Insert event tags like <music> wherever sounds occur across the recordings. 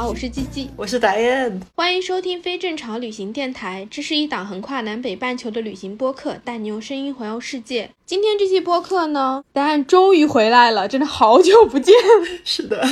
好，我是鸡鸡，我是达燕，欢迎收听非正常旅行电台。这是一档横跨南北半球的旅行播客，带你用声音环游世界。今天这期播客呢，达燕终于回来了，真的好久不见。<laughs> 是的，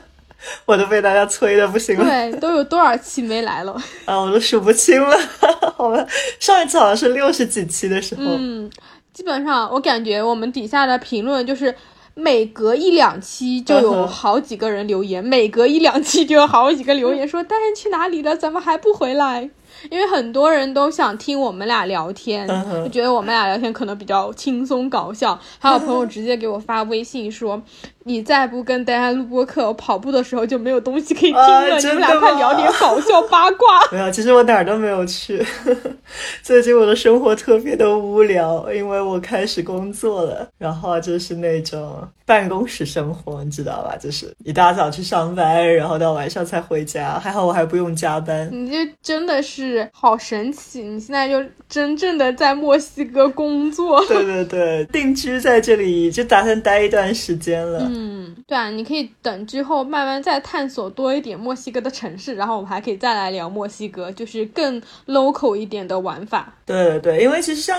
<laughs> 我都被大家催的不行了。对，都有多少期没来了？啊，我都数不清了。<laughs> 我们，上一次好像是六十几期的时候。嗯，基本上我感觉我们底下的评论就是。每隔一两期就有好几个人留言，<laughs> 每隔一两期就有好几个留言说：“大人去哪里了？怎么还不回来？”因为很多人都想听我们俩聊天，就觉得我们俩聊天可能比较轻松搞笑。还有朋友直接给我发微信说：“你再不跟大家录播课，我跑步的时候就没有东西可以听了。你们俩快聊点搞笑八卦。”没有，其实我哪儿都没有去。<laughs> 最近我的生活特别的无聊，因为我开始工作了，然后就是那种办公室生活，你知道吧？就是一大早去上班，然后到晚上才回家。还好我还不用加班。你这真的是。是好神奇！你现在就真正的在墨西哥工作，对对对，定居在这里就打算待一段时间了。嗯，嗯对啊，你可以等之后慢慢再探索多一点墨西哥的城市，然后我们还可以再来聊墨西哥，就是更 local 一点的玩法。对对对，因为其实像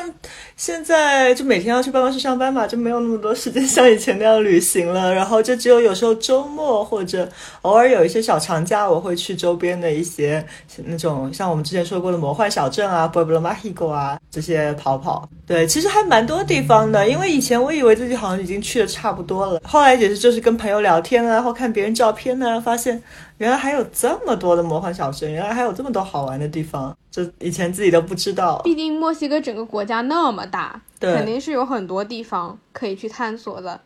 现在就每天要去办公室上班嘛，就没有那么多时间像以前那样旅行了。然后就只有有时候周末或者偶尔有一些小长假，我会去周边的一些那种像我们之前说过的魔幻小镇啊，Pueblo Mágico 啊这些跑跑。对，其实还蛮多地方的。因为以前我以为自己好像已经去的差不多了，后来也是就是跟朋友聊天啊，或看别人照片呢，发现。原来还有这么多的魔幻小镇，原来还有这么多好玩的地方，这以前自己都不知道。毕竟墨西哥整个国家那么大，肯定是有很多地方可以去探索的。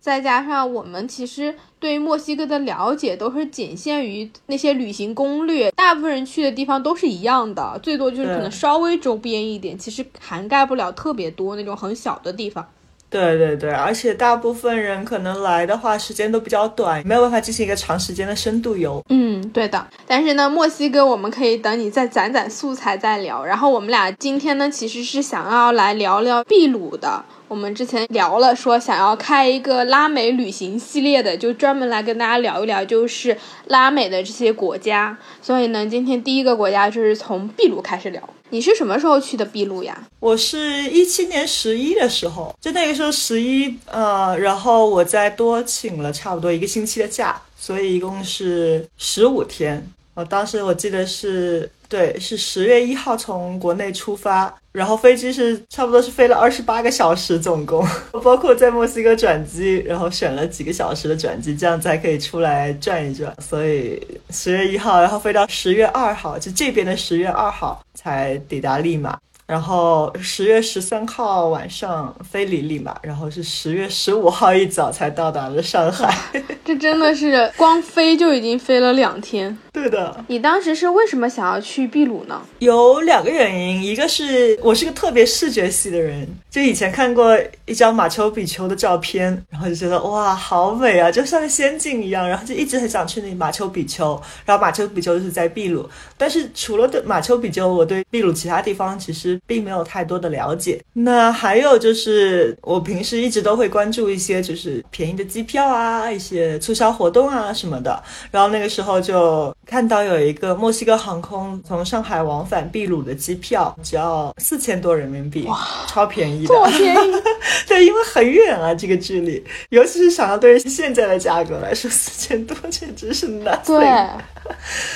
再加上我们其实对于墨西哥的了解都是仅限于那些旅行攻略，大部分人去的地方都是一样的，最多就是可能稍微周边一点，其实涵盖不了特别多那种很小的地方。对对对，而且大部分人可能来的话，时间都比较短，没有办法进行一个长时间的深度游。嗯，对的。但是呢，墨西哥我们可以等你再攒攒素材再聊。然后我们俩今天呢，其实是想要来聊聊秘鲁的。我们之前聊了，说想要开一个拉美旅行系列的，就专门来跟大家聊一聊，就是拉美的这些国家。所以呢，今天第一个国家就是从秘鲁开始聊。你是什么时候去的秘鲁呀？我是一七年十一的时候，就那个时候十一，呃，然后我再多请了差不多一个星期的假，所以一共是十五天。我当时我记得是。对，是十月一号从国内出发，然后飞机是差不多是飞了二十八个小时，总共包括在墨西哥转机，然后选了几个小时的转机，这样才可以出来转一转。所以十月一号，然后飞到十月二号，就这边的十月二号才抵达利马。然后十月十三号晚上飞里里嘛，然后是十月十五号一早才到达了上海。这真的是光飞就已经飞了两天。对的。你当时是为什么想要去秘鲁呢？有两个原因，一个是我是个特别视觉系的人，就以前看过一张马丘比丘的照片，然后就觉得哇，好美啊，就像仙境一样，然后就一直很想去那马丘比丘。然后马丘比丘就是在秘鲁，但是除了对马丘比丘，我对秘鲁其他地方其实。并没有太多的了解。那还有就是，我平时一直都会关注一些就是便宜的机票啊，一些促销活动啊什么的。然后那个时候就看到有一个墨西哥航空从上海往返秘鲁的机票，只要四千多人民币，哇，超便宜的，便宜？<laughs> 对，因为很远啊，这个距离，尤其是想要对于现在的价格来说，四千多简直是难。对，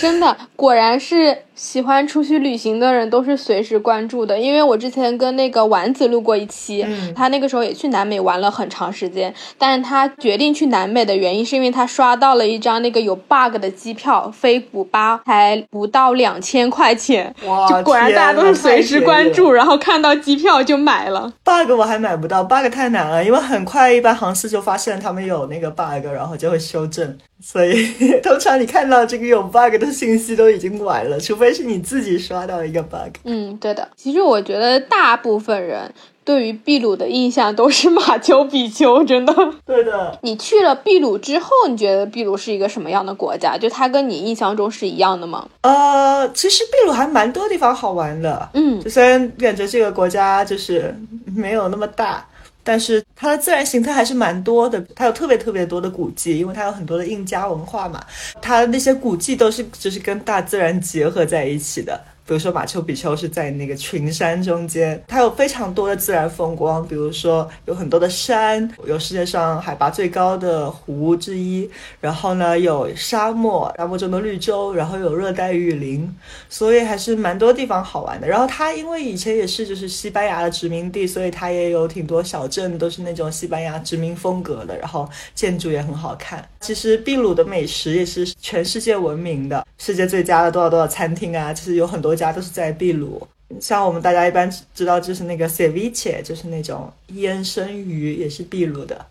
真的，果然是。喜欢出去旅行的人都是随时关注的，因为我之前跟那个丸子录过一期，嗯。他那个时候也去南美玩了很长时间，但是他决定去南美的原因是因为他刷到了一张那个有 bug 的机票，飞古巴才不到两千块钱，哇，就果然大家都是随时关注，然后看到机票就买了。bug 我还买不到，bug 太难了，因为很快一般航司就发现他们有那个 bug，然后就会修正。所以 <laughs> 通常你看到这个有 bug 的信息都已经晚了，除非是你自己刷到一个 bug。嗯，对的。其实我觉得大部分人对于秘鲁的印象都是马丘比丘，真的。对的，你去了秘鲁之后，你觉得秘鲁是一个什么样的国家？就它跟你印象中是一样的吗？呃，其实秘鲁还蛮多地方好玩的。嗯就虽然感觉这个国家就是没有那么大，但是它的自然形态还是蛮多的。它有特别特别多的古迹，因为它有很多的印加文化嘛，它的那些古迹都是就是跟大自然结合在一起的。比如说马丘比丘是在那个群山中间，它有非常多的自然风光，比如说有很多的山，有世界上海拔最高的湖之一，然后呢有沙漠，沙漠中的绿洲，然后有热带雨林，所以还是蛮多地方好玩的。然后它因为以前也是就是西班牙的殖民地，所以它也有挺多小镇都是那种西班牙殖民风格的，然后建筑也很好看。其实秘鲁的美食也是全世界闻名的，世界最佳的多少多少餐厅啊，其实有很多家都是在秘鲁。像我们大家一般知道就是那个 ceviche，就是那种腌生鱼，也是秘鲁的。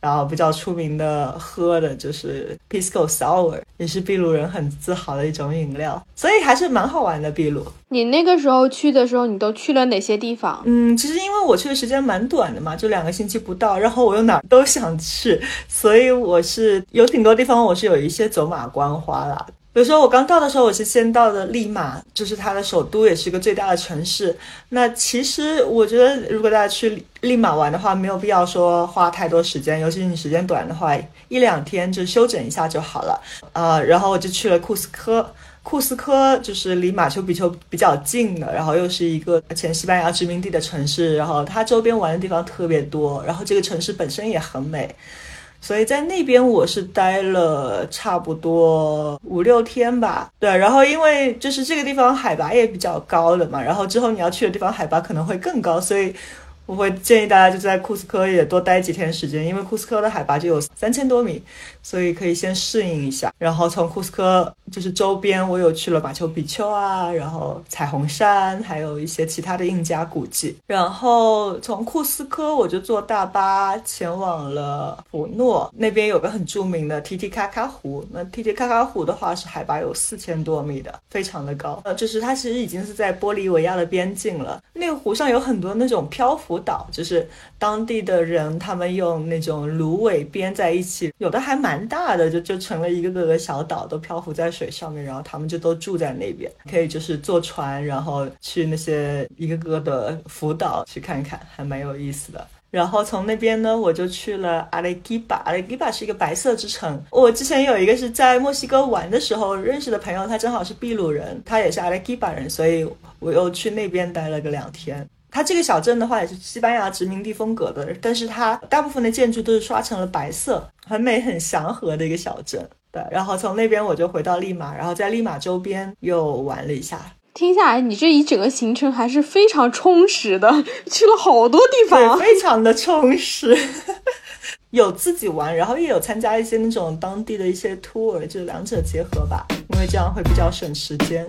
然后比较出名的喝的就是 pisco sour，也是秘鲁人很自豪的一种饮料，所以还是蛮好玩的秘鲁。你那个时候去的时候，你都去了哪些地方？嗯，其实因为我去的时间蛮短的嘛，就两个星期不到，然后我又哪儿都想去，所以我是有挺多地方我是有一些走马观花啦。比如说我刚到的时候，我是先到的利马，就是它的首都，也是一个最大的城市。那其实我觉得，如果大家去利马玩的话，没有必要说花太多时间，尤其是你时间短的话，一两天就休整一下就好了。呃，然后我就去了库斯科。库斯科就是离马丘比丘比较近的，然后又是一个前西班牙殖民地的城市，然后它周边玩的地方特别多，然后这个城市本身也很美。所以在那边我是待了差不多五六天吧，对，然后因为就是这个地方海拔也比较高的嘛，然后之后你要去的地方海拔可能会更高，所以我会建议大家就在库斯科也多待几天时间，因为库斯科的海拔就有三千多米，所以可以先适应一下。然后从库斯科就是周边，我有去了马丘比丘啊，然后彩虹山，还有一些其他的印加古迹。然后从库斯科我就坐大巴前往了普诺，那边有个很著名的提提卡卡湖。那提提卡卡湖的话是海拔有四千多米的，非常的高。呃，就是它其实已经是在玻利维亚的边境了。那个湖上有很多那种漂浮岛，就是当地的人他们用那种芦苇编在一起，有的还蛮大的，就就成了一个个的小岛，都漂浮在水上面，然后他们就都住在那边，可以就是坐船，然后去那些一个个的浮岛去看看，还蛮有意思的。然后从那边呢，我就去了阿雷基巴。阿雷基巴是一个白色之城。我之前有一个是在墨西哥玩的时候认识的朋友，他正好是秘鲁人，他也是阿雷基巴人，所以我又去那边待了个两天。它这个小镇的话也是西班牙殖民地风格的，但是它大部分的建筑都是刷成了白色，很美很祥和的一个小镇。对，然后从那边我就回到利马，然后在利马周边又玩了一下。听下来，你这一整个行程还是非常充实的，去了好多地方。非常的充实，<laughs> 有自己玩，然后也有参加一些那种当地的一些 tour，就两者结合吧，因为这样会比较省时间。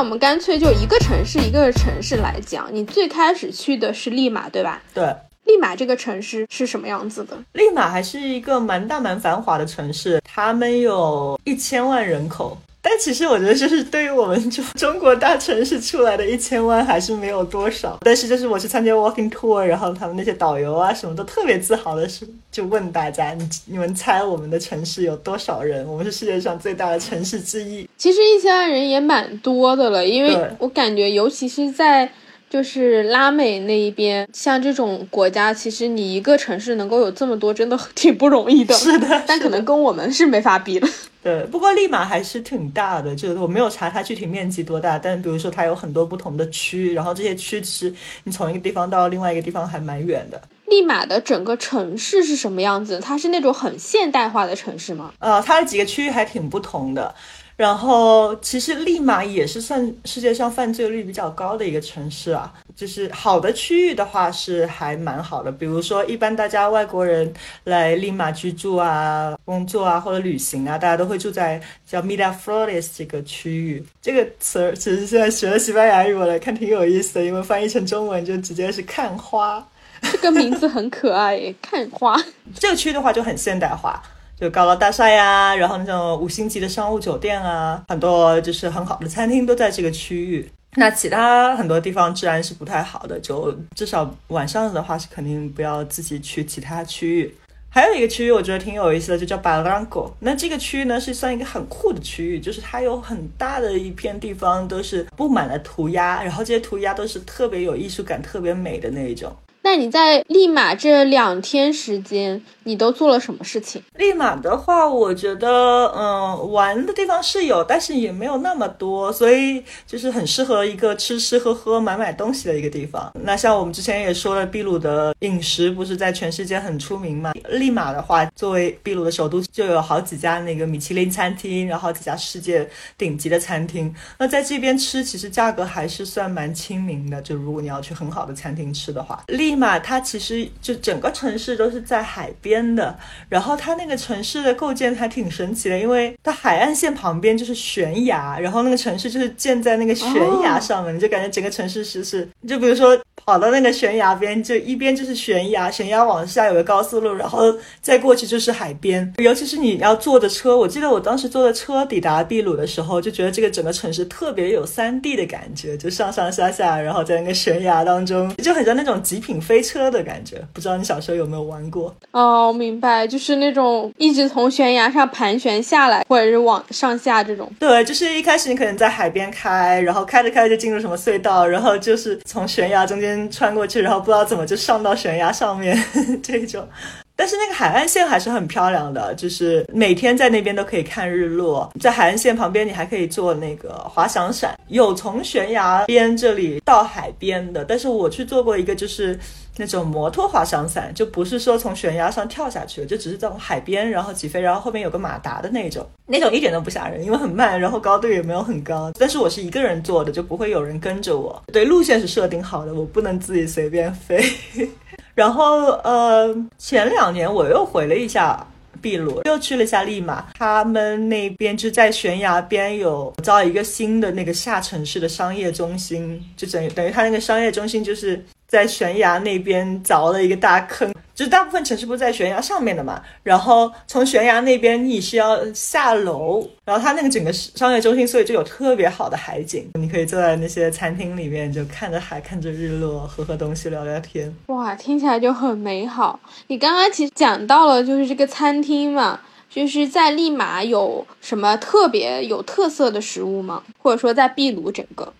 我们干脆就一个城市一个城市来讲。你最开始去的是利马，对吧？对，利马这个城市是什么样子的？利马还是一个蛮大蛮繁华的城市，他们有一千万人口。但其实我觉得，就是对于我们中中国大城市出来的一千万还是没有多少。但是就是我去参加 walking tour，然后他们那些导游啊什么都特别自豪的是，就问大家，你你们猜我们的城市有多少人？我们是世界上最大的城市之一。其实一千万人也蛮多的了，因为我感觉，尤其是在就是拉美那一边，像这种国家，其实你一个城市能够有这么多，真的挺不容易的。是的，但可能跟我们是没法比的。对，不过利马还是挺大的，就是我没有查它具体面积多大，但比如说它有很多不同的区，然后这些区其实你从一个地方到另外一个地方还蛮远的。利马的整个城市是什么样子？它是那种很现代化的城市吗？呃，它的几个区域还挺不同的。然后，其实利马也是算世界上犯罪率比较高的一个城市啊。就是好的区域的话是还蛮好的，比如说一般大家外国人来利马居住啊、工作啊或者旅行啊，大家都会住在叫 Miraflores 这个区域。这个词儿其实现在学了西班牙语，我来看挺有意思的，因为翻译成中文就直接是看花。这个名字很可爱耶，看花。这个区的话就很现代化。就高楼大厦呀，然后那种五星级的商务酒店啊，很多就是很好的餐厅都在这个区域。那其他很多地方治安是不太好的，就至少晚上的话是肯定不要自己去其他区域。还有一个区域我觉得挺有意思的，就叫 Barranco。那这个区域呢是算一个很酷的区域，就是它有很大的一片地方都是布满了涂鸦，然后这些涂鸦都是特别有艺术感、特别美的那一种。那你在利马这两天时间，你都做了什么事情？利马的话，我觉得，嗯，玩的地方是有，但是也没有那么多，所以就是很适合一个吃吃喝喝、买买东西的一个地方。那像我们之前也说了，秘鲁的饮食不是在全世界很出名嘛？利马的话，作为秘鲁的首都，就有好几家那个米其林餐厅，然后几家世界顶级的餐厅。那在这边吃，其实价格还是算蛮亲民的。就如果你要去很好的餐厅吃的话，利。它其实就整个城市都是在海边的，然后它那个城市的构建还挺神奇的，因为它海岸线旁边就是悬崖，然后那个城市就是建在那个悬崖上面，你就感觉整个城市是是，就比如说跑到那个悬崖边，就一边就是悬崖，悬崖往下有个高速路，然后再过去就是海边。尤其是你要坐的车，我记得我当时坐的车抵达秘鲁的时候，就觉得这个整个城市特别有三 D 的感觉，就上上下下，然后在那个悬崖当中，就很像那种极品。飞车的感觉，不知道你小时候有没有玩过？哦，明白，就是那种一直从悬崖上盘旋下来，或者是往上下这种。对，就是一开始你可能在海边开，然后开着开着就进入什么隧道，然后就是从悬崖中间穿过去，然后不知道怎么就上到悬崖上面 <laughs> 这种。但是那个海岸线还是很漂亮的，就是每天在那边都可以看日落。在海岸线旁边，你还可以坐那个滑翔伞，有从悬崖边这里到海边的。但是我去做过一个，就是那种摩托滑翔伞，就不是说从悬崖上跳下去，就只是在海边然后起飞，然后后面有个马达的那种，那种一点都不吓人，因为很慢，然后高度也没有很高。但是我是一个人坐的，就不会有人跟着我。对，路线是设定好的，我不能自己随便飞。然后，呃，前两年我又回了一下秘鲁，又去了一下利马。他们那边就在悬崖边有造一个新的那个下城市的商业中心，就等于等于他那个商业中心就是在悬崖那边凿了一个大坑。就是大部分城市不是在悬崖上面的嘛，然后从悬崖那边你是要下楼，然后它那个整个商业中心，所以就有特别好的海景，你可以坐在那些餐厅里面，就看着海，看着日落，喝喝东西，聊聊天。哇，听起来就很美好。你刚刚其实讲到了，就是这个餐厅嘛，就是在利马有什么特别有特色的食物吗？或者说在秘鲁整个？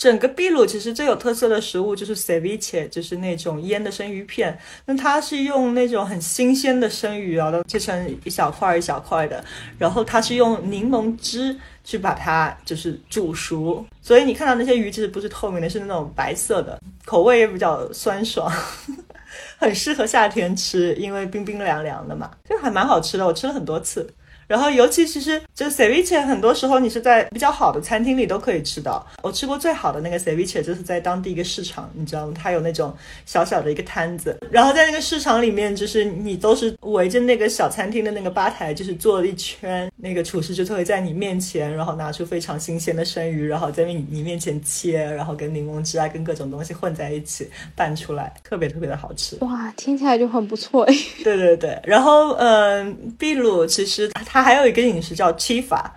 整个秘鲁其实最有特色的食物就是 ceviche，就是那种腌的生鱼片。那它是用那种很新鲜的生鱼啊，切成一小块一小块的，然后它是用柠檬汁去把它就是煮熟，所以你看到那些鱼其实不是透明的，是那种白色的，口味也比较酸爽，<laughs> 很适合夏天吃，因为冰冰凉凉的嘛，就还蛮好吃的，我吃了很多次。然后，尤其其实就 ceviche，很多时候你是在比较好的餐厅里都可以吃到。我吃过最好的那个 ceviche，就是在当地一个市场，你知道吗？它有那种小小的一个摊子，然后在那个市场里面，就是你都是围着那个小餐厅的那个吧台，就是坐了一圈，那个厨师就会在你面前，然后拿出非常新鲜的生鱼，然后在你你面前切，然后跟柠檬汁啊，跟各种东西混在一起拌出来，特别特别的好吃。哇，听起来就很不错 <laughs> 哎。对对对，然后嗯，秘鲁其实它。还有一个饮食叫七法，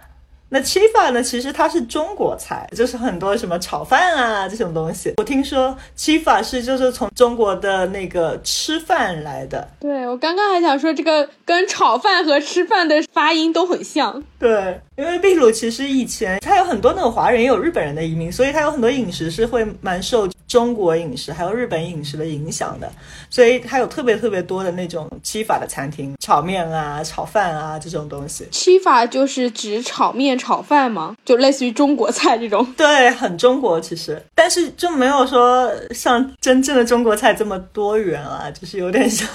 那七法呢，其实它是中国菜，就是很多什么炒饭啊这种东西。我听说七法是就是从中国的那个吃饭来的。对我刚刚还想说，这个跟炒饭和吃饭的发音都很像。对，因为秘鲁其实以前它有很多那种华人，也有日本人的移民，所以它有很多饮食是会蛮受。中国饮食还有日本饮食的影响的，所以它有特别特别多的那种七法的餐厅，炒面啊、炒饭啊这种东西。七法就是指炒面、炒饭吗？就类似于中国菜这种？对，很中国其实，但是就没有说像真正的中国菜这么多元啊，就是有点像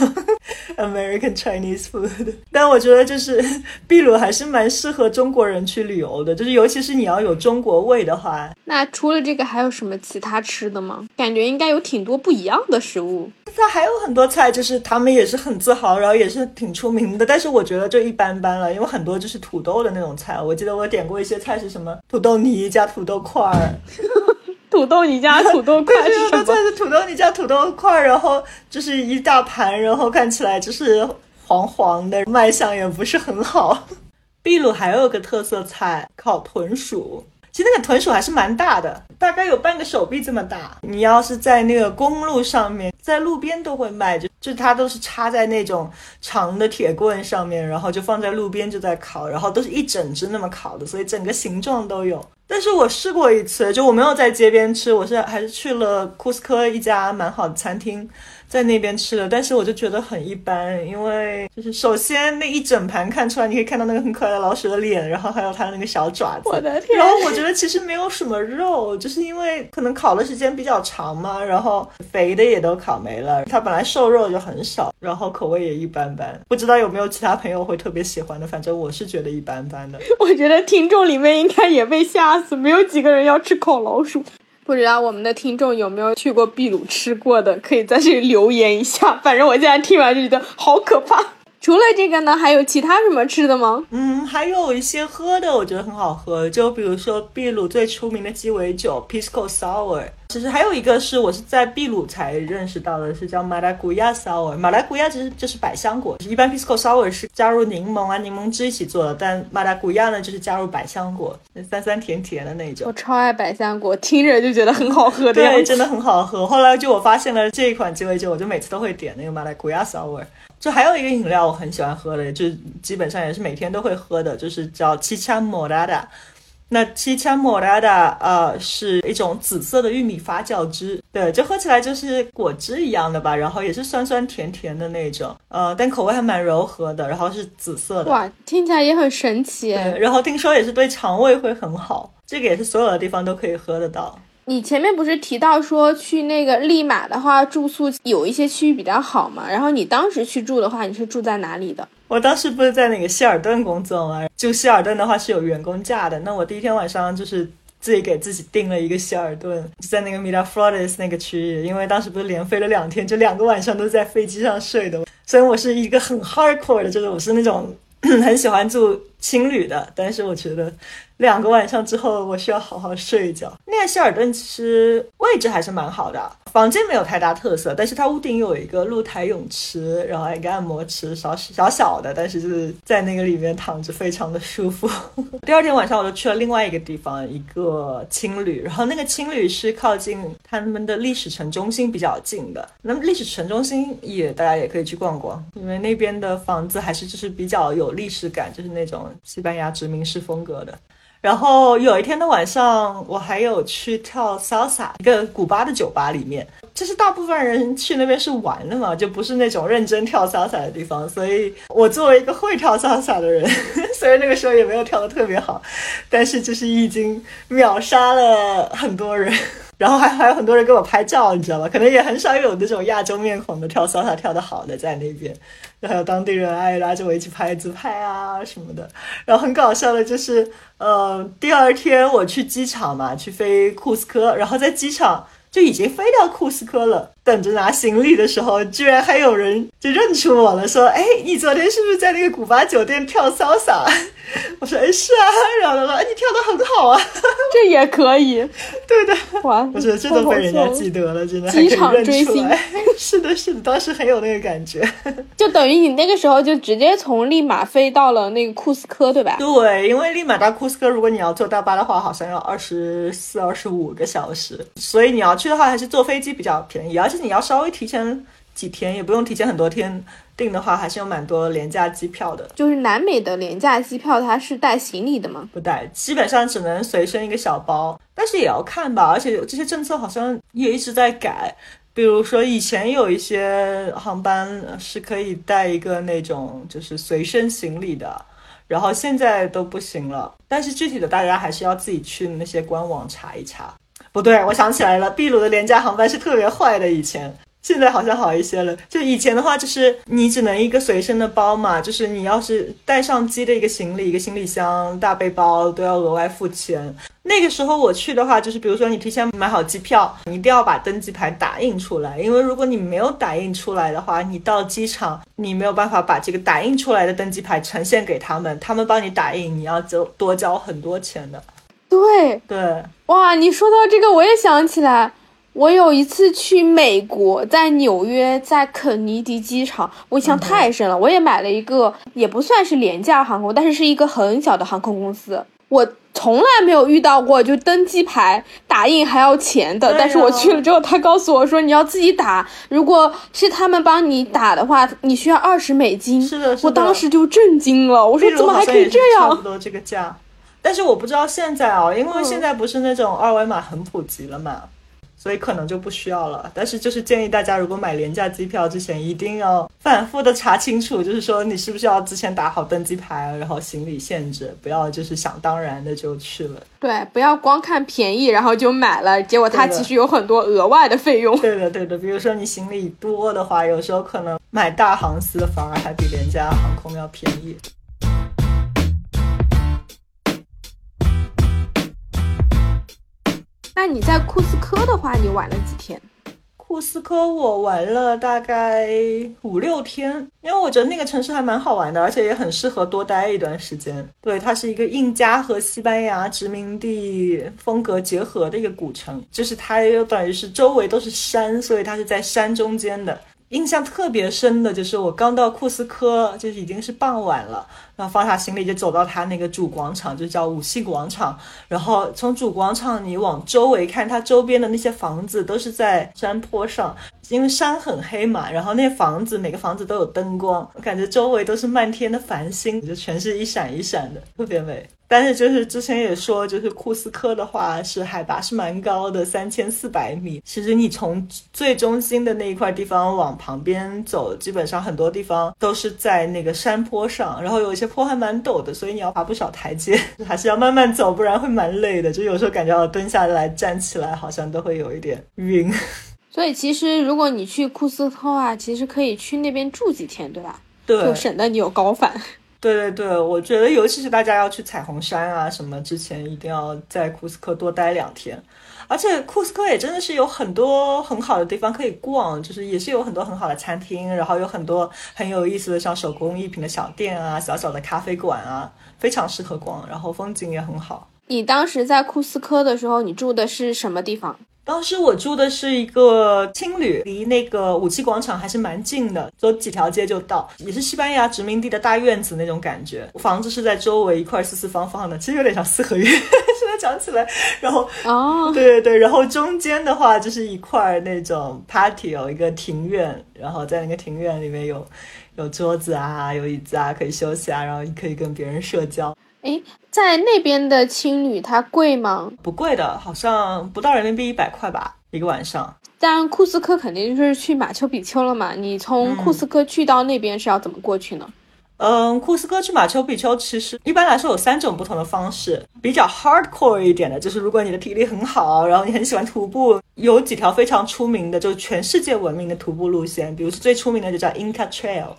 American Chinese food。但我觉得就是秘鲁还是蛮适合中国人去旅游的，就是尤其是你要有中国味的话。那除了这个还有什么其他吃的吗？感觉应该有挺多不一样的食物。它还有很多菜，就是他们也是很自豪，然后也是挺出名的。但是我觉得就一般般了，因为很多就是土豆的那种菜。我记得我点过一些菜是什么土豆泥加土豆块儿，<laughs> <laughs> 土豆泥加土豆块是什么？菜是土豆泥加土豆块儿，然后就是一大盘，然后看起来就是黄黄的，卖相也不是很好。<laughs> 秘鲁还有个特色菜，烤豚鼠。其实那个豚鼠还是蛮大的，大概有半个手臂这么大。你要是在那个公路上面，在路边都会卖，就就它都是插在那种长的铁棍上面，然后就放在路边就在烤，然后都是一整只那么烤的，所以整个形状都有。但是我试过一次，就我没有在街边吃，我是还是去了库斯科一家蛮好的餐厅。在那边吃的，但是我就觉得很一般，因为就是首先那一整盘看出来，你可以看到那个很可爱的老鼠的脸，然后还有它的那个小爪子。我的天！然后我觉得其实没有什么肉，就是因为可能烤的时间比较长嘛，然后肥的也都烤没了。它本来瘦肉就很少，然后口味也一般般。不知道有没有其他朋友会特别喜欢的，反正我是觉得一般般的。我觉得听众里面应该也被吓死，没有几个人要吃烤老鼠。不知道我们的听众有没有去过秘鲁吃过的，可以在这里留言一下。反正我现在听完就觉得好可怕。除了这个呢，还有其他什么吃的吗？嗯，还有一些喝的，我觉得很好喝。就比如说秘鲁最出名的鸡尾酒 Pisco Sour。其实还有一个是我是在秘鲁才认识到的，是叫马拉古亚 sour。马拉古亚其实就是百香果，一般 pisco sour 是加入柠檬啊、柠檬汁一起做的，但马拉古亚呢就是加入百香果，酸酸甜甜的那种。我超爱百香果，听着就觉得很好喝的对，真的很好喝。后来就我发现了这一款鸡尾酒，我就每次都会点那个马拉古亚 sour。就还有一个饮料我很喜欢喝的，就基本上也是每天都会喝的，就是叫七枪莫拉达。那七枪莫拉达，呃，是一种紫色的玉米发酵汁，对，就喝起来就是果汁一样的吧，然后也是酸酸甜甜的那种，呃，但口味还蛮柔和的，然后是紫色的。哇，听起来也很神奇。对，然后听说也是对肠胃会很好，这个也是所有的地方都可以喝得到。你前面不是提到说去那个利马的话，住宿有一些区域比较好嘛？然后你当时去住的话，你是住在哪里的？我当时不是在那个希尔顿工作嘛？住希尔顿的话是有员工价的。那我第一天晚上就是自己给自己订了一个希尔顿，就在那个 Miraflores 那个区域，因为当时不是连飞了两天，就两个晚上都在飞机上睡的。所以我是一个很 hardcore 的，就是我是那种 <clears throat> 很喜欢住青旅的，但是我觉得。两个晚上之后，我需要好好睡一觉。那个希尔顿其实位置还是蛮好的，房间没有太大特色，但是它屋顶有一个露台泳池，然后一个按摩池，小小小的，但是就是在那个里面躺着非常的舒服。<laughs> 第二天晚上我就去了另外一个地方，一个青旅，然后那个青旅是靠近他们的历史城中心比较近的。那么历史城中心也大家也可以去逛逛，因为那边的房子还是就是比较有历史感，就是那种西班牙殖民式风格的。然后有一天的晚上，我还有去跳 salsa，一个古巴的酒吧里面。其实大部分人去那边是玩的嘛，就不是那种认真跳 salsa 的地方。所以我作为一个会跳 salsa 的人，<laughs> 虽然那个时候也没有跳得特别好，但是就是已经秒杀了很多人。然后还还有很多人给我拍照，你知道吧？可能也很少有那种亚洲面孔的跳 salsa 跳得好的在那边。然后还有当地人爱拉着我一起拍自拍啊什么的。然后很搞笑的就是，呃，第二天我去机场嘛，去飞库斯科，然后在机场就已经飞到库斯科了。等着拿行李的时候，居然还有人就认出我了，说：“哎，你昨天是不是在那个古巴酒店跳骚洒？”我说：“哎，是啊。”然后他说：“哎，你跳的很好啊，<laughs> 这也可以。”对的，哇，我觉得这都被人家记得了，真的机场追星。<laughs> 是的，是的，当时很有那个感觉。<laughs> 就等于你那个时候就直接从利马飞到了那个库斯科，对吧？对，因为利马到库斯科，如果你要坐大巴的话，好像要二十四、二十五个小时，所以你要去的话，还是坐飞机比较便宜，而且。你要稍微提前几天，也不用提前很多天订的话，还是有蛮多廉价机票的。就是南美的廉价机票，它是带行李的吗？不带，基本上只能随身一个小包，但是也要看吧。而且这些政策好像也一直在改。比如说，以前有一些航班是可以带一个那种就是随身行李的，然后现在都不行了。但是具体的，大家还是要自己去那些官网查一查。不对，我想起来了，秘鲁的廉价航班是特别坏的，以前。现在好像好一些了。就以前的话，就是你只能一个随身的包嘛，就是你要是带上机的一个行李、一个行李箱、大背包都要额外付钱。那个时候我去的话，就是比如说你提前买好机票，你一定要把登机牌打印出来，因为如果你没有打印出来的话，你到机场你没有办法把这个打印出来的登机牌呈现给他们，他们帮你打印，你要交多交很多钱的。对对，哇，你说到这个，我也想起来。我有一次去美国，在纽约，在肯尼迪机场，我印象太深了。我也买了一个，也不算是廉价航空，但是是一个很小的航空公司。我从来没有遇到过就登机牌打印还要钱的，但是我去了之后，他告诉我说你要自己打，如果是他们帮你打的话，你需要二十美金。是的，我当时就震惊了，我说怎么还可以这样？差不多这个价，但是我不知道现在啊，因为现在不是那种二维码很普及了嘛。所以可能就不需要了，但是就是建议大家，如果买廉价机票之前，一定要反复的查清楚，就是说你是不是要之前打好登机牌，然后行李限制，不要就是想当然的就去了。对，不要光看便宜然后就买了，结果它其实有很多额外的费用。对的，对的，比如说你行李多的话，有时候可能买大航司反而还比廉价航空要便宜。那你在库斯科的话，你玩了几天？库斯科我玩了大概五六天，因为我觉得那个城市还蛮好玩的，而且也很适合多待一段时间。对，它是一个印加和西班牙殖民地风格结合的一个古城，就是它又等于是周围都是山，所以它是在山中间的。印象特别深的就是我刚到库斯科，就是已经是傍晚了，然后放下行李就走到它那个主广场，就叫五系广场。然后从主广场你往周围看，它周边的那些房子都是在山坡上，因为山很黑嘛。然后那房子每个房子都有灯光，我 <laughs> 感觉周围都是漫天的繁星，就全是一闪一闪的，特别美。但是就是之前也说，就是库斯科的话是海拔是蛮高的，三千四百米。其实你从最中心的那一块地方往旁边走，基本上很多地方都是在那个山坡上，然后有一些坡还蛮陡的，所以你要爬不少台阶，<laughs> 还是要慢慢走，不然会蛮累的。就有时候感觉要蹲下来、站起来，好像都会有一点晕。<laughs> 所以其实如果你去库斯科啊，其实可以去那边住几天，对吧？对，就省得你有高反。<laughs> 对对对，我觉得尤其是大家要去彩虹山啊什么之前，一定要在库斯科多待两天。而且库斯科也真的是有很多很好的地方可以逛，就是也是有很多很好的餐厅，然后有很多很有意思的像手工艺品的小店啊、小小的咖啡馆啊，非常适合逛，然后风景也很好。你当时在库斯科的时候，你住的是什么地方？当时我住的是一个青旅，离那个武器广场还是蛮近的，走几条街就到。也是西班牙殖民地的大院子那种感觉，房子是在周围一块四四方方的，其实有点像四合院。现在讲起来，然后哦，对对对，然后中间的话就是一块那种 party 有一个庭院，然后在那个庭院里面有有桌子啊，有椅子啊，可以休息啊，然后可以跟别人社交。哎，在那边的青旅它贵吗？不贵的，好像不到人民币一百块吧，一个晚上。但库斯科肯定就是去马丘比丘了嘛，你从库斯科去到那边是要怎么过去呢？嗯，嗯库斯科去马丘比丘其实一般来说有三种不同的方式，比较 hardcore 一点的，就是如果你的体力很好，然后你很喜欢徒步，有几条非常出名的，就是全世界闻名的徒步路线，比如说最出名的就叫 Inca Trail。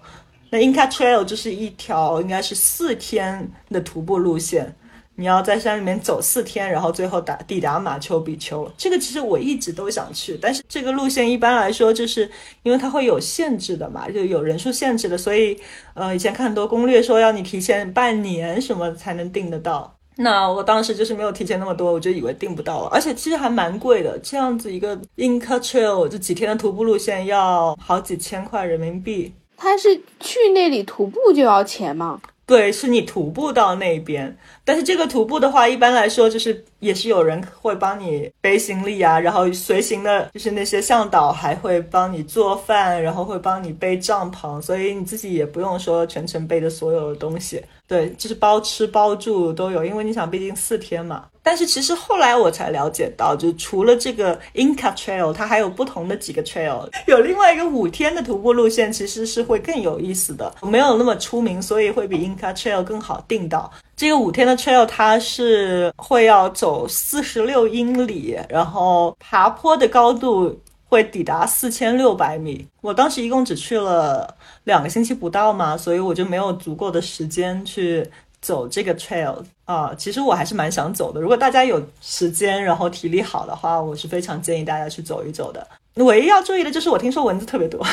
那 Inca Trail 就是一条应该是四天的徒步路线，你要在山里面走四天，然后最后达抵达马丘比丘。这个其实我一直都想去，但是这个路线一般来说就是因为它会有限制的嘛，就有人数限制的，所以呃以前看很多攻略说要你提前半年什么才能订得到。那我当时就是没有提前那么多，我就以为订不到了，而且其实还蛮贵的。这样子一个 Inca Trail 这几天的徒步路线要好几千块人民币。他是去那里徒步就要钱吗？对，是你徒步到那边，但是这个徒步的话，一般来说就是也是有人会帮你背行李啊，然后随行的就是那些向导还会帮你做饭，然后会帮你背帐篷，所以你自己也不用说全程背着所有的东西。对，就是包吃包住都有，因为你想，毕竟四天嘛。但是其实后来我才了解到，就除了这个 Inca Trail，它还有不同的几个 trail，有另外一个五天的徒步路线，其实是会更有意思的，没有那么出名，所以会比 Inca Trail 更好定到。这个五天的 trail 它是会要走四十六英里，然后爬坡的高度。会抵达四千六百米。我当时一共只去了两个星期不到嘛，所以我就没有足够的时间去走这个 trail 啊。其实我还是蛮想走的。如果大家有时间，然后体力好的话，我是非常建议大家去走一走的。唯一要注意的就是，我听说蚊子特别多。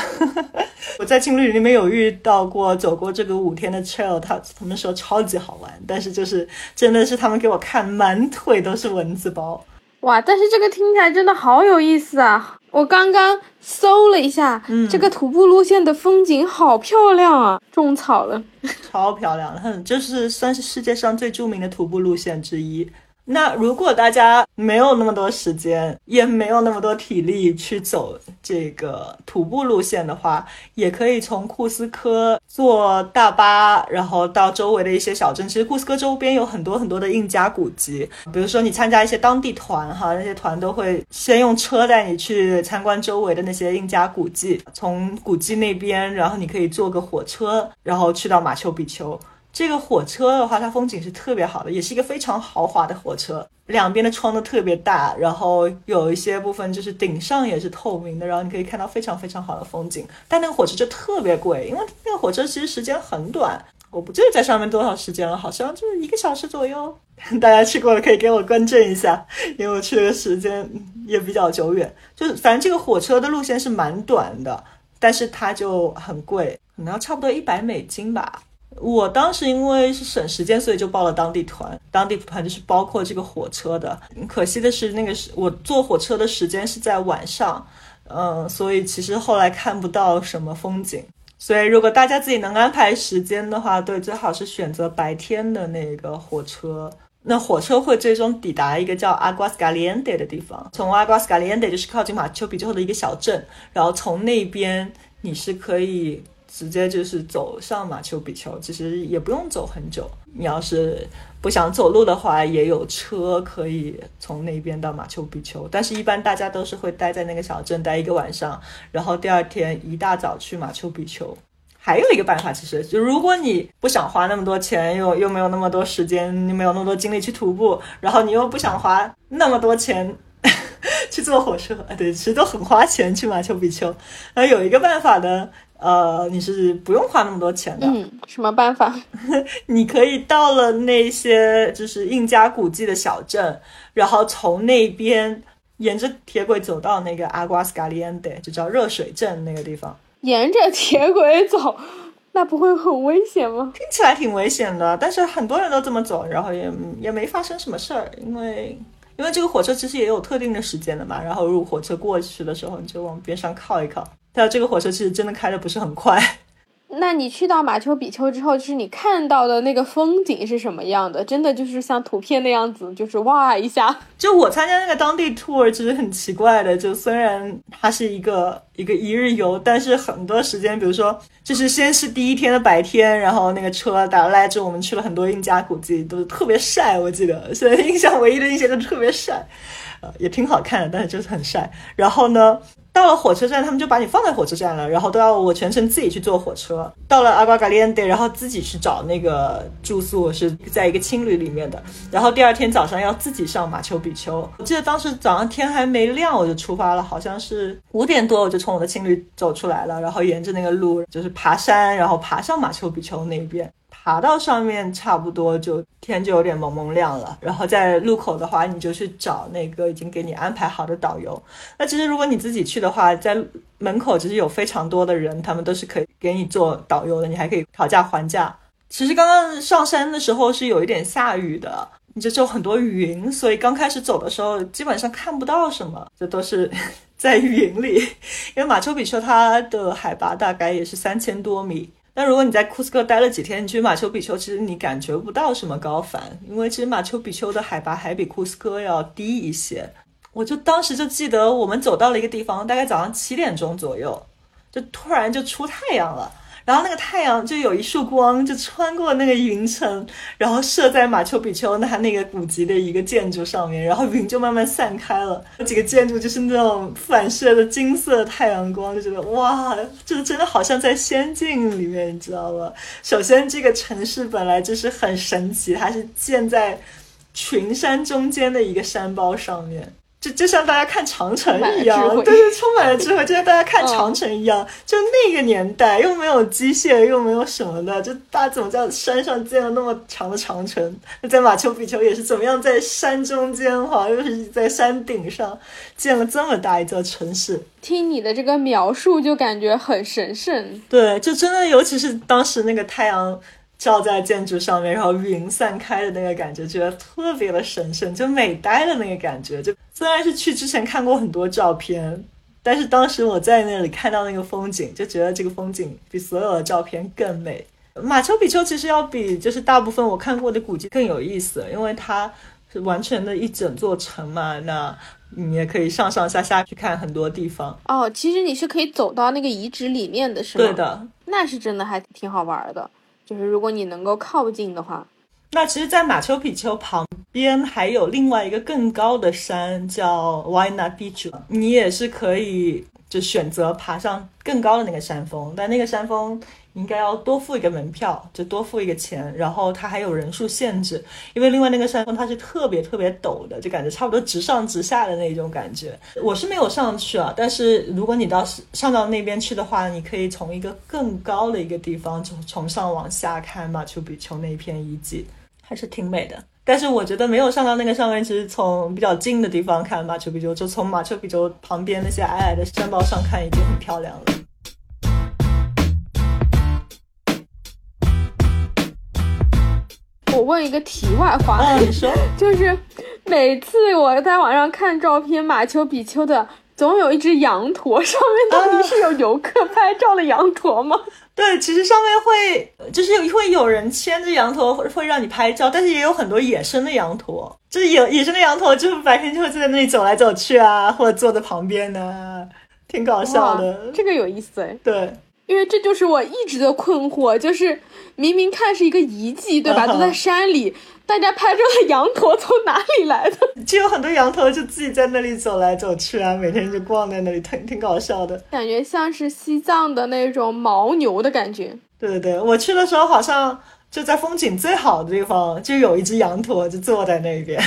<laughs> 我在青旅里面有遇到过走过这个五天的 trail，他他们说超级好玩，但是就是真的是他们给我看满腿都是蚊子包。哇！但是这个听起来真的好有意思啊！我刚刚搜了一下，这个徒步路线的风景好漂亮啊，种草了，<laughs> 超漂亮，哼就是算是世界上最著名的徒步路线之一。那如果大家没有那么多时间，也没有那么多体力去走这个徒步路线的话，也可以从库斯科坐大巴，然后到周围的一些小镇。其实库斯科周边有很多很多的印加古迹，比如说你参加一些当地团，哈，那些团都会先用车带你去参观周围的那些印加古迹。从古迹那边，然后你可以坐个火车，然后去到马丘比丘。这个火车的话，它风景是特别好的，也是一个非常豪华的火车，两边的窗都特别大，然后有一些部分就是顶上也是透明的，然后你可以看到非常非常好的风景。但那个火车就特别贵，因为那个火车其实时间很短，我不记得在上面多少时间了，好像就是一个小时左右。<laughs> 大家去过的可以给我关证一下，因为我去的时间也比较久远。就是反正这个火车的路线是蛮短的，但是它就很贵，可能要差不多一百美金吧。我当时因为是省时间，所以就报了当地团。当地团就是包括这个火车的。可惜的是，那个是我坐火车的时间是在晚上，嗯，所以其实后来看不到什么风景。所以如果大家自己能安排时间的话，对，最好是选择白天的那个火车。那火车会最终抵达一个叫 Aguas Caliente 的地方。从 Aguas Caliente 就是靠近马丘比丘的一个小镇，然后从那边你是可以。直接就是走上马丘比丘，其实也不用走很久。你要是不想走路的话，也有车可以从那边到马丘比丘。但是，一般大家都是会待在那个小镇待一个晚上，然后第二天一大早去马丘比丘。还有一个办法，其实就如果你不想花那么多钱，又又没有那么多时间，你没有那么多精力去徒步，然后你又不想花那么多钱 <laughs> 去坐火车，对，其实都很花钱去马丘比丘。那有一个办法呢。呃，你是不用花那么多钱的。嗯，什么办法？<laughs> 你可以到了那些就是印加古迹的小镇，然后从那边沿着铁轨走到那个阿瓜斯卡利安德，就叫热水镇那个地方。沿着铁轨走，那不会很危险吗？听起来挺危险的，但是很多人都这么走，然后也也没发生什么事儿，因为因为这个火车其实也有特定的时间的嘛。然后如果火车过去的时候，你就往边上靠一靠。但这个火车其实真的开的不是很快。<laughs> 那你去到马丘比丘之后，就是你看到的那个风景是什么样的？真的就是像图片那样子，就是哇一下。就我参加那个当地 tour，其实很奇怪的。就虽然它是一个一个一日游，但是很多时间，比如说，就是先是第一天的白天，然后那个车打来之后，我们去了很多印加古迹，都特别晒。我记得，所以印象唯一的印象就是特别晒，呃，也挺好看的，但是就是很晒。然后呢？到了火车站，他们就把你放在火车站了，然后都要我全程自己去坐火车。到了阿瓜嘎利安德，然后自己去找那个住宿，是在一个青旅里面的。然后第二天早上要自己上马丘比丘。我记得当时早上天还没亮我就出发了，好像是五点多我就从我的青旅走出来了，然后沿着那个路就是爬山，然后爬上马丘比丘那边。爬到上面差不多就天就有点蒙蒙亮了，然后在路口的话，你就去找那个已经给你安排好的导游。那其实如果你自己去的话，在门口其实有非常多的人，他们都是可以给你做导游的，你还可以讨价还价。其实刚刚上山的时候是有一点下雨的，你就有很多云，所以刚开始走的时候基本上看不到什么，这都是 <laughs> 在云里。因为马丘比丘它的海拔大概也是三千多米。但如果你在库斯科待了几天，你去马丘比丘，其实你感觉不到什么高反，因为其实马丘比丘的海拔还比库斯科要低一些。我就当时就记得，我们走到了一个地方，大概早上七点钟左右，就突然就出太阳了。然后那个太阳就有一束光，就穿过那个云层，然后射在马丘比丘它那个古籍的一个建筑上面，然后云就慢慢散开了，几个建筑就是那种反射的金色太阳光，就觉得哇，就是真的好像在仙境里面，你知道吗？首先这个城市本来就是很神奇，它是建在群山中间的一个山包上面。就就像大家看长城一样，对对，充满了智慧，就像大家看长城一样。就那个年代，又没有机械，又没有什么的，就大家怎么在山上建了那么长的长城？那在马丘比丘也是怎么样，在山中间哈，又是在山顶上建了这么大一座城市。听你的这个描述，就感觉很神圣。对，就真的，尤其是当时那个太阳。照在建筑上面，然后云散开的那个感觉，觉得特别的神圣，就美呆的那个感觉。就虽然是去之前看过很多照片，但是当时我在那里看到那个风景，就觉得这个风景比所有的照片更美。马丘比丘其实要比就是大部分我看过的古迹更有意思，因为它是完全的一整座城嘛，那你也可以上上下下去看很多地方。哦，其实你是可以走到那个遗址里面的，是吗？对的，那是真的还挺好玩的。就是如果你能够靠近的话，那其实，在马丘比丘旁边还有另外一个更高的山，叫 Huayna Picchu，你也是可以就选择爬上更高的那个山峰，但那个山峰。应该要多付一个门票，就多付一个钱，然后它还有人数限制，因为另外那个山峰它是特别特别陡的，就感觉差不多直上直下的那种感觉。我是没有上去啊，但是如果你到上到那边去的话，你可以从一个更高的一个地方从从上往下看马丘比丘那一片遗迹，还是挺美的。但是我觉得没有上到那个上面，其实从比较近的地方看马丘比丘，就从马丘比丘旁边那些矮矮的山包上看，已经很漂亮了。我问一个题外话，你说，<laughs> 就是每次我在网上看照片，马丘比丘的总有一只羊驼，上面到底是有游客拍照的羊驼吗？对，其实上面会就是会有人牵着羊驼，会会让你拍照，但是也有很多野生的羊驼，就是野野生的羊驼，就是白天就会在那里走来走去啊，或者坐在旁边呢，挺搞笑的。这个有意思哎。对。因为这就是我一直的困惑，就是明明看是一个遗迹，对吧？都在山里，大家拍照的羊驼从哪里来的？就有很多羊驼就自己在那里走来走去啊，每天就逛在那里，挺挺搞笑的。感觉像是西藏的那种牦牛的感觉。对对对，我去的时候好像就在风景最好的地方，就有一只羊驼就坐在那边。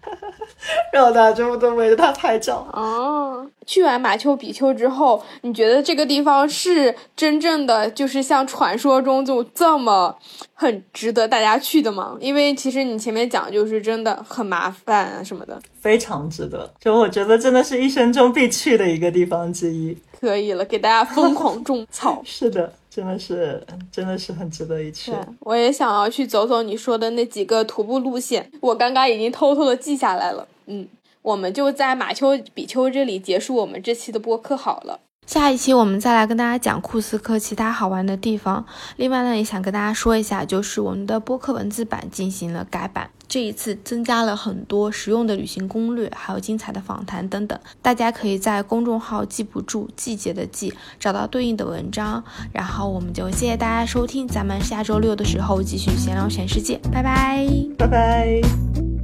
<laughs> 然后大家全部都围着它拍照。哦，去完马丘比丘之后，你觉得这个地方是真正的就是像传说中就这么很值得大家去的吗？因为其实你前面讲就是真的很麻烦啊什么的，非常值得。就我觉得真的是一生中必去的一个地方之一。可以了，给大家疯狂种草。<laughs> 是的。真的是，真的是很值得一去。我也想要去走走你说的那几个徒步路线，我刚刚已经偷偷的记下来了。嗯，我们就在马丘比丘这里结束我们这期的播客好了。下一期我们再来跟大家讲库斯科其他好玩的地方。另外呢，也想跟大家说一下，就是我们的播客文字版进行了改版，这一次增加了很多实用的旅行攻略，还有精彩的访谈等等。大家可以在公众号“记不住季节的季”找到对应的文章。然后我们就谢谢大家收听，咱们下周六的时候继续闲聊全世界，拜拜，拜拜。